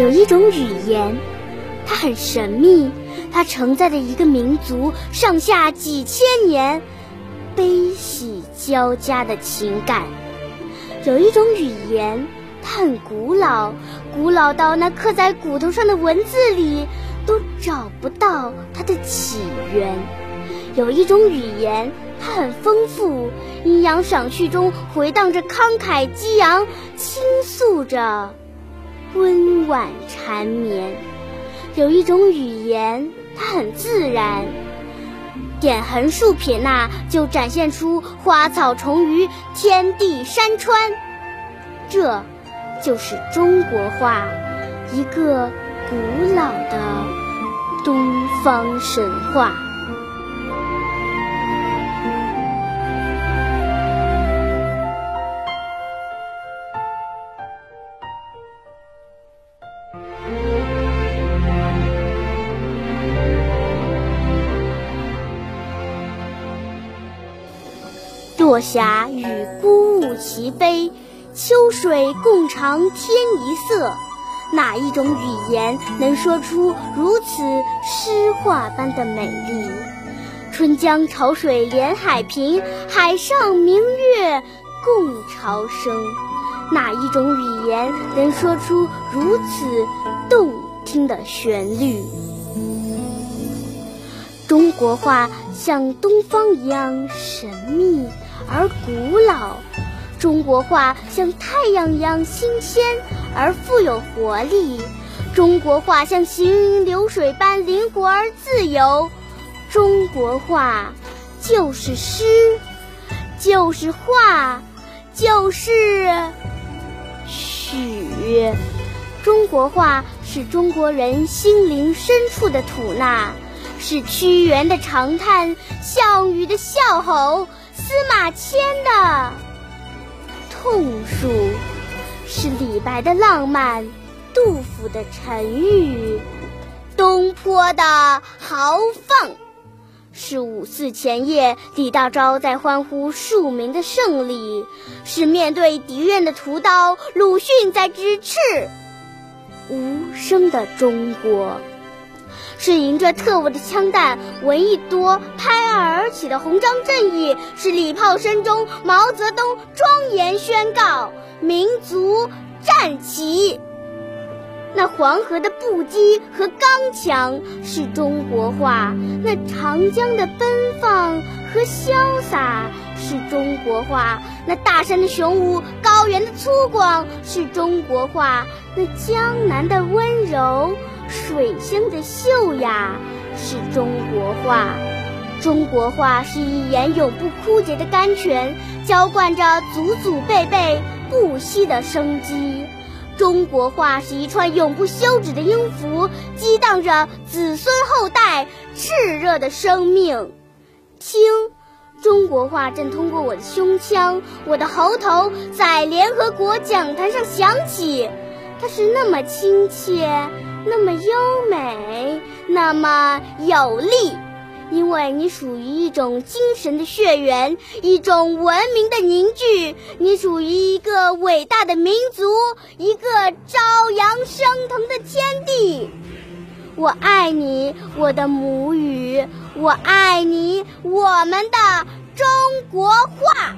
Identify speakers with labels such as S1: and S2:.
S1: 有一种语言，它很神秘，它承载着一个民族上下几千年悲喜交加的情感。有一种语言，它很古老，古老到那刻在骨头上的文字里都找不到它的起源。有一种语言，它很丰富，阴阳赏序中回荡着慷慨激昂，倾诉着。温婉缠绵，有一种语言，它很自然，点横竖撇捺就展现出花草虫鱼、天地山川，这就是中国画，一个古老的东方神话。霞与孤鹜齐飞，秋水共长天一色。哪一种语言能说出如此诗画般的美丽？春江潮水连海平，海上明月共潮生。哪一种语言能说出如此动听的旋律？中国话像东方一样神秘。而古老，中国话像太阳一样新鲜而富有活力，中国话像行云流水般灵活而自由，中国话就是诗，就是画，就是曲。中国话是中国人心灵深处的吐纳，是屈原的长叹，项羽的笑吼。司马迁的。痛述，是李白的浪漫，杜甫的沉郁，东坡的豪放，是五四前夜李大钊在欢呼庶民的胜利，是面对敌人的屠刀鲁迅在直斥无声的中国。是迎着特务的枪弹，闻一多拍案而起的红章正义；是礼炮声中毛泽东庄严宣告民族站起。那黄河的不羁和刚强是中国话，那长江的奔放和潇洒是中国话，那大山的雄武、高原的粗犷是中国话，那江南的温柔。水乡的秀雅是中国话，中国话是一眼永不枯竭的甘泉，浇灌着祖祖辈辈不息的生机。中国话是一串永不休止的音符，激荡着子孙后代炽热的生命。听，中国话正通过我的胸腔、我的喉头，在联合国讲坛上响起，它是那么亲切。那么优美，那么有力，因为你属于一种精神的血缘，一种文明的凝聚。你属于一个伟大的民族，一个朝阳升腾的天地。我爱你，我的母语，我爱你，我们的中国话。